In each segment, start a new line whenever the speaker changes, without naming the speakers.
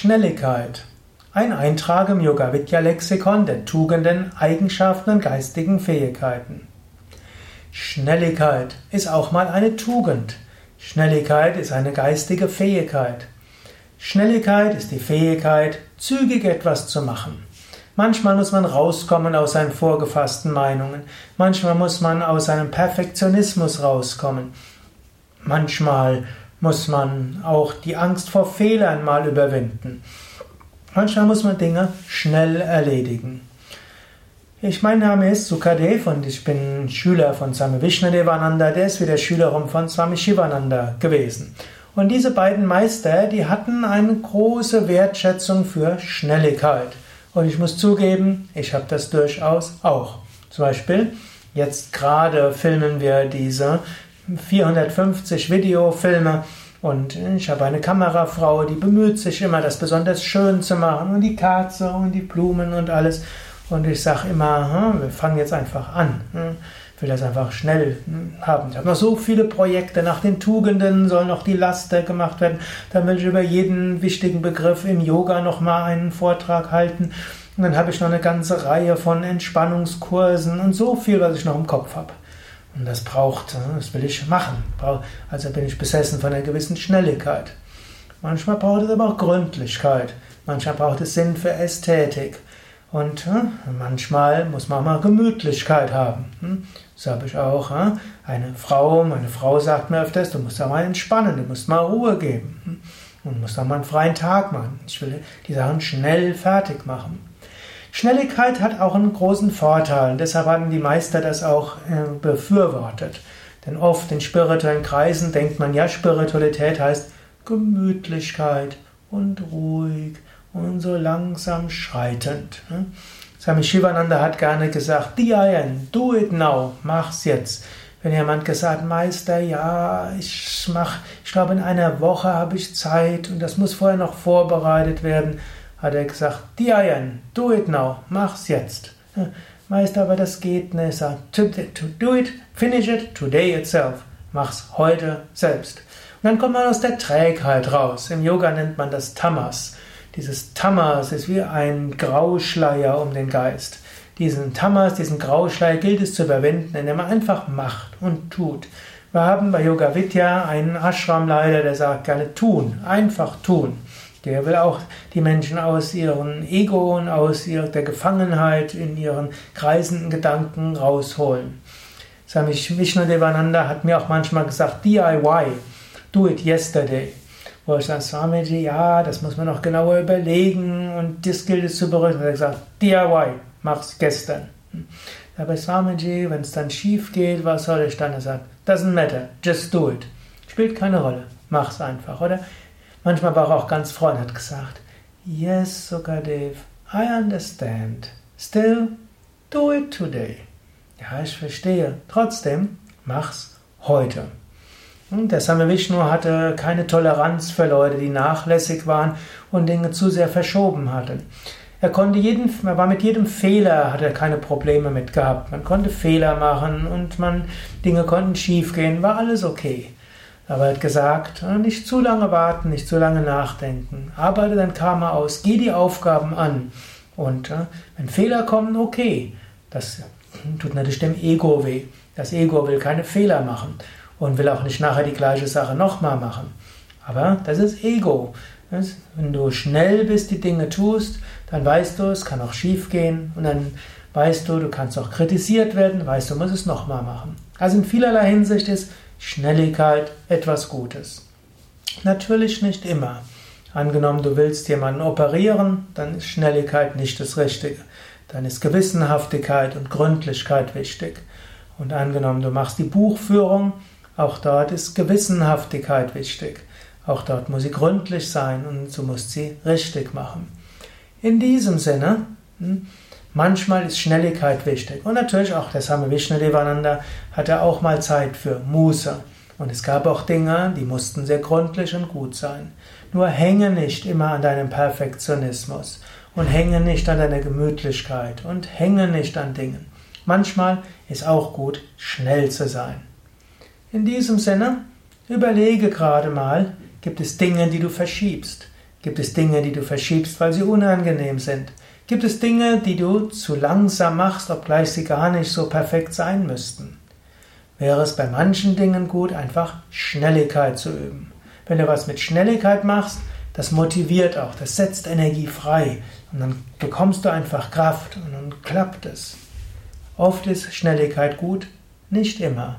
Schnelligkeit. Ein Eintrag im Yoga Vidya Lexikon der Tugenden, Eigenschaften und geistigen Fähigkeiten. Schnelligkeit ist auch mal eine Tugend. Schnelligkeit ist eine geistige Fähigkeit. Schnelligkeit ist die Fähigkeit, zügig etwas zu machen. Manchmal muss man rauskommen aus seinen vorgefassten Meinungen. Manchmal muss man aus seinem Perfektionismus rauskommen. Manchmal muss man auch die Angst vor Fehlern mal überwinden. Manchmal muss man Dinge schnell erledigen. Ich, mein Name ist Sukadev und ich bin Schüler von Swami Vishnadevananda, der ist wieder Schüler von Swami Shivananda gewesen. Und diese beiden Meister, die hatten eine große Wertschätzung für Schnelligkeit. Und ich muss zugeben, ich habe das durchaus auch. Zum Beispiel, jetzt gerade filmen wir diese 450 Videofilme und ich habe eine Kamerafrau, die bemüht sich immer, das besonders schön zu machen und die Katze und die Blumen und alles. Und ich sage immer, hm, wir fangen jetzt einfach an. Hm. Ich will das einfach schnell hm, haben. Ich habe noch so viele Projekte. Nach den Tugenden soll noch die Laster gemacht werden. Dann will ich über jeden wichtigen Begriff im Yoga nochmal einen Vortrag halten. Und dann habe ich noch eine ganze Reihe von Entspannungskursen und so viel, was ich noch im Kopf habe. Und das braucht, äh, das will ich machen. Also bin ich besessen von einer gewissen Schnelligkeit. Manchmal braucht es aber auch Gründlichkeit. Manchmal braucht es Sinn für Ästhetik. Und äh, manchmal muss man auch mal Gemütlichkeit haben. Hm? So habe ich auch äh, eine Frau, meine Frau sagt mir öfters, du musst auch mal entspannen, du musst mal Ruhe geben. Hm? Und musst auch mal einen freien Tag machen. Ich will die Sachen schnell fertig machen. Schnelligkeit hat auch einen großen Vorteil deshalb haben die Meister das auch äh, befürwortet. Denn oft in spirituellen Kreisen denkt man, ja, Spiritualität heißt Gemütlichkeit und ruhig und so langsam schreitend. Ne? Swami Shivananda hat gerne gesagt, Diayan, do it now, mach's jetzt. Wenn jemand gesagt, Meister, ja, ich mach, ich glaube in einer Woche habe ich Zeit und das muss vorher noch vorbereitet werden, hat er gesagt, Diayan, do it now, mach's jetzt. Meister, aber das geht nicht. Sagt, to, to do it, finish it today itself. Mach's heute selbst. Und dann kommt man aus der Trägheit raus. Im Yoga nennt man das Tamas. Dieses Tamas ist wie ein Grauschleier um den Geist. Diesen Tamas, diesen Grauschleier gilt es zu überwinden, indem man einfach macht und tut. Wir haben bei Yoga Vidya einen Ashram-Leiter, der sagt gerne tun, einfach tun. Der will auch die Menschen aus ihrem Ego und aus der Gefangenheit in ihren kreisenden Gedanken rausholen. Swami Vishnudevananda hat mir auch manchmal gesagt, DIY, do it yesterday. Wo ich sage, Swamiji, ja, das muss man noch genauer überlegen und das gilt es zu berücksichtigen. Er hat gesagt, DIY, mach's gestern. Aber Swamiji, wenn es dann schief geht, was soll ich dann? Er sagt, doesn't matter, just do it. Spielt keine Rolle, mach's einfach, oder? Manchmal war er auch ganz freundlich, hat gesagt, Yes, Sukadev, I understand. Still, do it today. Ja, ich verstehe. Trotzdem, mach's heute. Und der Same Vishnu hatte keine Toleranz für Leute, die nachlässig waren und Dinge zu sehr verschoben hatten. Er konnte jeden, er war mit jedem Fehler, hat er keine Probleme mit gehabt. Man konnte Fehler machen und man, Dinge konnten schiefgehen, war alles okay. Aber er hat gesagt, äh, nicht zu lange warten, nicht zu lange nachdenken. Arbeite dein Karma aus, geh die Aufgaben an. Und äh, wenn Fehler kommen, okay. Das tut natürlich dem Ego weh. Das Ego will keine Fehler machen und will auch nicht nachher die gleiche Sache nochmal machen. Aber das ist Ego. Wenn du schnell bist, die Dinge tust, dann weißt du, es kann auch schief gehen und dann weißt du, du kannst auch kritisiert werden, weißt du, musst es nochmal machen. Also in vielerlei Hinsicht ist Schnelligkeit etwas Gutes. Natürlich nicht immer. Angenommen, du willst jemanden operieren, dann ist Schnelligkeit nicht das Richtige. Dann ist Gewissenhaftigkeit und Gründlichkeit wichtig. Und angenommen, du machst die Buchführung, auch dort ist Gewissenhaftigkeit wichtig. Auch dort muss sie gründlich sein und du musst sie richtig machen. In diesem Sinne, hm, Manchmal ist Schnelligkeit wichtig. Und natürlich auch der Same Vishnudevananda hatte auch mal Zeit für Muße. Und es gab auch Dinge, die mussten sehr gründlich und gut sein. Nur hänge nicht immer an deinem Perfektionismus und hänge nicht an deiner Gemütlichkeit und hänge nicht an Dingen. Manchmal ist auch gut, schnell zu sein. In diesem Sinne, überlege gerade mal, gibt es Dinge, die du verschiebst? Gibt es Dinge, die du verschiebst, weil sie unangenehm sind? Gibt es Dinge, die du zu langsam machst, obgleich sie gar nicht so perfekt sein müssten? Wäre es bei manchen Dingen gut, einfach Schnelligkeit zu üben. Wenn du was mit Schnelligkeit machst, das motiviert auch, das setzt Energie frei und dann bekommst du einfach Kraft und dann klappt es. Oft ist Schnelligkeit gut, nicht immer.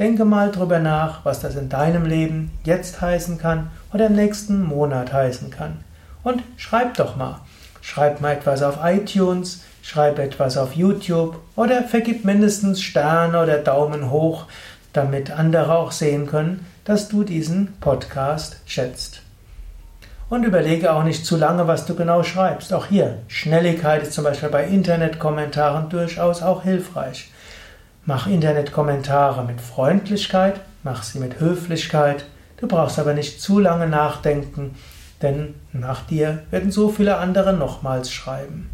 Denke mal drüber nach, was das in deinem Leben jetzt heißen kann oder im nächsten Monat heißen kann. Und schreib doch mal. Schreib mal etwas auf iTunes, schreib etwas auf YouTube oder vergib mindestens Sterne oder Daumen hoch, damit andere auch sehen können, dass du diesen Podcast schätzt. Und überlege auch nicht zu lange, was du genau schreibst. Auch hier, Schnelligkeit ist zum Beispiel bei Internetkommentaren durchaus auch hilfreich. Mach Internetkommentare mit Freundlichkeit, mach sie mit Höflichkeit. Du brauchst aber nicht zu lange nachdenken, denn nach dir werden so viele andere nochmals schreiben.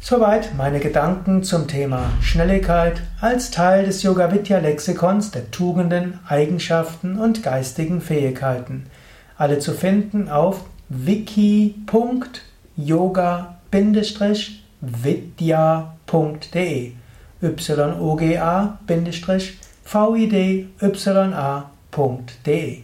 Soweit meine Gedanken zum Thema Schnelligkeit als Teil des Yoga Vidya Lexikons der Tugenden, Eigenschaften und geistigen Fähigkeiten. Alle zu finden auf wiki.yoga-vidya.de yoga-vidya.de